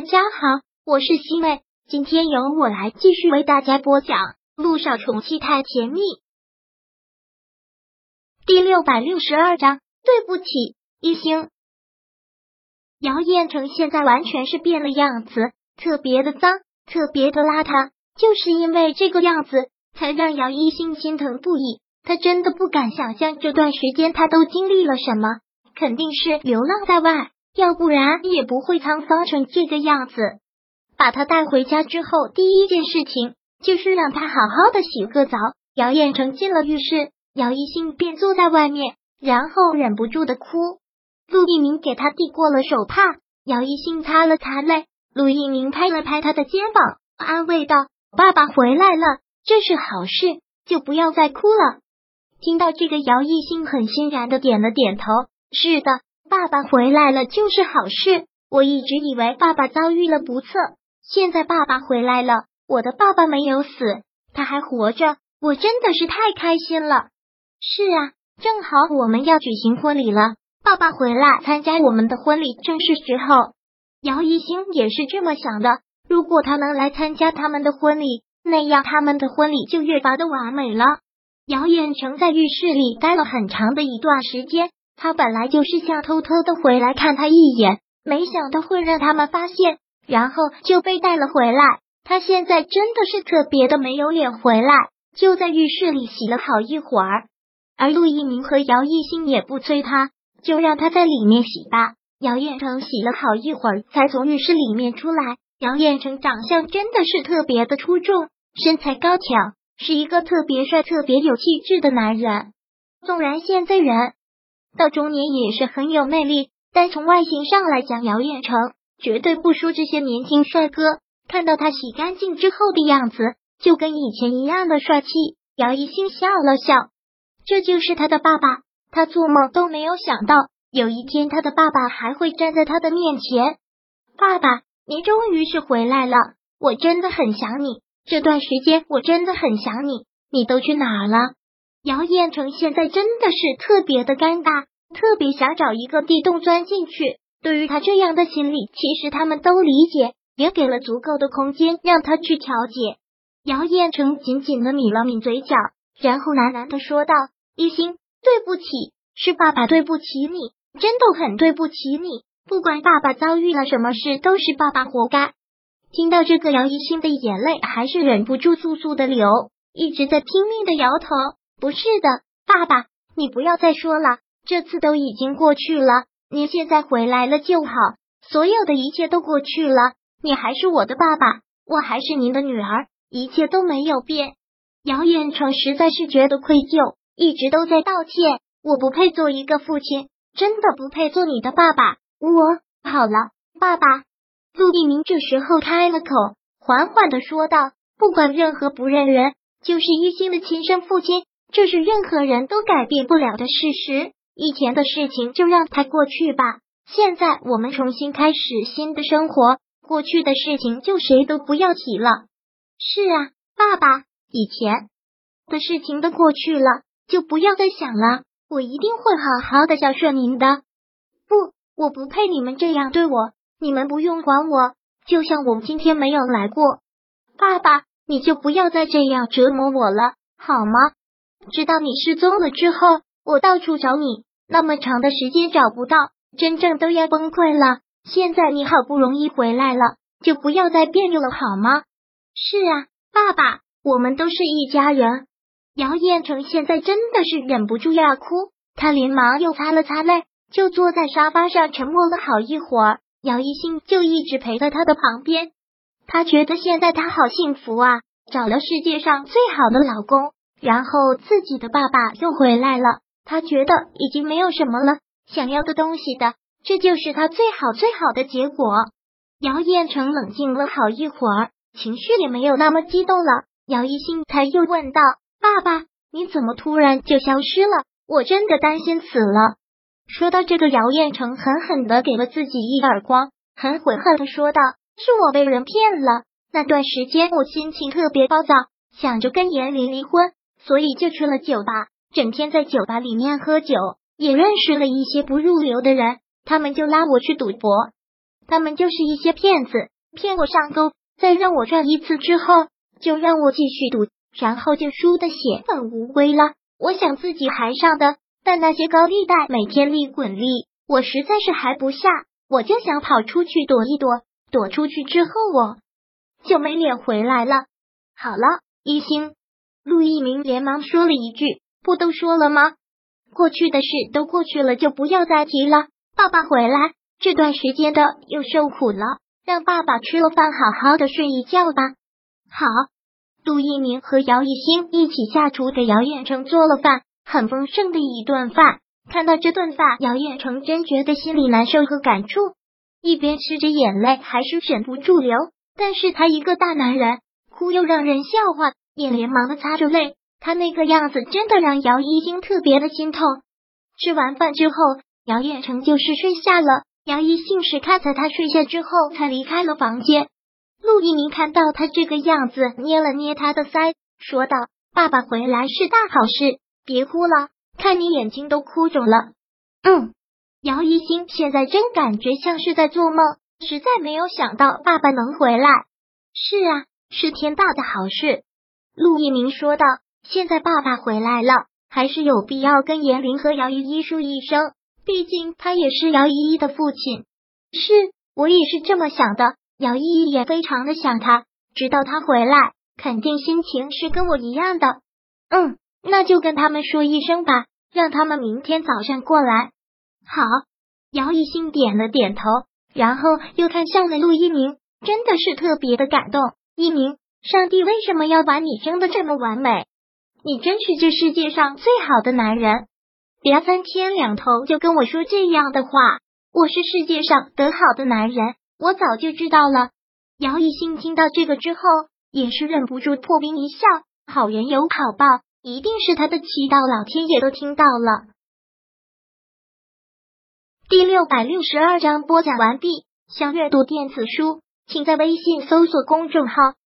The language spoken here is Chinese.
大家好，我是西妹，今天由我来继续为大家播讲《路上宠妻太甜蜜》第六百六十二章。对不起，一星。姚彦成现在完全是变了样子，特别的脏，特别的邋遢，就是因为这个样子，才让姚一星心疼不已。他真的不敢想象这段时间他都经历了什么，肯定是流浪在外。要不然也不会沧桑成这个样子。把他带回家之后，第一件事情就是让他好好的洗个澡。姚彦成进了浴室，姚一兴便坐在外面，然后忍不住的哭。陆一鸣给他递过了手帕，姚一兴擦了擦泪。陆一鸣拍了拍他的肩膀，安慰道：“爸爸回来了，这是好事，就不要再哭了。”听到这个，姚一兴很欣然的点了点头：“是的。”爸爸回来了就是好事。我一直以为爸爸遭遇了不测，现在爸爸回来了，我的爸爸没有死，他还活着，我真的是太开心了。是啊，正好我们要举行婚礼了，爸爸回来参加我们的婚礼正是时候。姚一星也是这么想的，如果他能来参加他们的婚礼，那样他们的婚礼就越发的完美了。姚远成在浴室里待了很长的一段时间。他本来就是想偷偷的回来看他一眼，没想到会让他们发现，然后就被带了回来。他现在真的是特别的没有脸回来，就在浴室里洗了好一会儿。而陆一鸣和姚一新也不催他，就让他在里面洗吧。姚彦成洗了好一会儿，才从浴室里面出来。姚彦成长相真的是特别的出众，身材高挑，是一个特别帅、特别有气质的男人。纵然现在人。到中年也是很有魅力，但从外形上来讲，姚彦成绝对不输这些年轻帅哥。看到他洗干净之后的样子，就跟以前一样的帅气。姚一星笑了笑，这就是他的爸爸。他做梦都没有想到，有一天他的爸爸还会站在他的面前。爸爸，你终于是回来了，我真的很想你。这段时间我真的很想你，你都去哪儿了？姚彦成现在真的是特别的尴尬，特别想找一个地洞钻进去。对于他这样的心理，其实他们都理解，也给了足够的空间让他去调节。姚彦成紧紧的抿了抿嘴角，然后喃喃的说道：“一心，对不起，是爸爸对不起你，真的很对不起你。不管爸爸遭遇了什么事，都是爸爸活该。”听到这个，姚一心的眼泪还是忍不住簌簌的流，一直在拼命的摇头。不是的，爸爸，你不要再说了，这次都已经过去了，您现在回来了就好，所有的一切都过去了，你还是我的爸爸，我还是您的女儿，一切都没有变。姚远成实在是觉得愧疚，一直都在道歉，我不配做一个父亲，真的不配做你的爸爸。我好了，爸爸。陆一鸣这时候开了口，缓缓的说道：“不管任何不认人，就是一心的亲生父亲。”这是任何人都改变不了的事实。以前的事情就让它过去吧。现在我们重新开始新的生活，过去的事情就谁都不要提了。是啊，爸爸，以前的事情都过去了，就不要再想了。我一定会好好的孝顺您的。不，我不配你们这样对我。你们不用管我，就像我今天没有来过。爸爸，你就不要再这样折磨我了，好吗？知道你失踪了之后，我到处找你，那么长的时间找不到，真正都要崩溃了。现在你好不容易回来了，就不要再别扭了好吗？是啊，爸爸，我们都是一家人。姚彦成现在真的是忍不住要哭，他连忙又擦了擦泪，就坐在沙发上沉默了好一会儿。姚一兴就一直陪在他的旁边，他觉得现在他好幸福啊，找了世界上最好的老公。然后自己的爸爸又回来了，他觉得已经没有什么了想要的东西的，这就是他最好最好的结果。姚彦成冷静了好一会儿，情绪也没有那么激动了。姚一兴才又问道：“爸爸，你怎么突然就消失了？我真的担心死了。”说到这个，姚彦成狠狠的给了自己一耳光，很悔恨的说道：“是我被人骗了。那段时间我心情特别暴躁，想着跟严林离婚。”所以就去了酒吧，整天在酒吧里面喝酒，也认识了一些不入流的人，他们就拉我去赌博。他们就是一些骗子，骗我上钩，再让我赚一次之后，就让我继续赌，然后就输的血本无归了。我想自己还上的，但那些高利贷每天利滚利，我实在是还不下，我就想跑出去躲一躲。躲出去之后，我就没脸回来了。好了，一星，陆一鸣连忙说了一句：“不都说了吗？过去的事都过去了，就不要再提了。”爸爸回来。这段时间的又受苦了，让爸爸吃了饭，好好的睡一觉吧。好，陆一鸣和姚一星一起下厨给姚远成做了饭，很丰盛的一顿饭。看到这顿饭，姚远成真觉得心里难受和感触，一边吃着眼泪还是忍不住流。但是他一个大男人，哭又让人笑话，也连忙的擦着泪。他那个样子真的让姚一星特别的心痛。吃完饭之后，姚远成就是睡下了。姚一信是看在他睡下之后才离开了房间。陆一鸣看到他这个样子，捏了捏他的腮，说道：“爸爸回来是大好事，别哭了，看你眼睛都哭肿了。”嗯，姚一星现在真感觉像是在做梦，实在没有想到爸爸能回来。是啊，是天大的好事。陆一鸣说道：“现在爸爸回来了，还是有必要跟严玲和姚依依说一声。”毕竟他也是姚依依的父亲，是我也是这么想的。姚依依也非常的想他，直到他回来，肯定心情是跟我一样的。嗯，那就跟他们说一声吧，让他们明天早上过来。好，姚一新点了点头，然后又看向了陆一鸣，真的是特别的感动。一鸣，上帝为什么要把你生的这么完美？你真是这世界上最好的男人。别三天两头就跟我说这样的话，我是世界上得好的男人，我早就知道了。姚一兴听到这个之后，也是忍不住破冰一笑。好人有好报，一定是他的祈祷，老天爷都听到了。第六百六十二章播讲完毕。想阅读电子书，请在微信搜索公众号“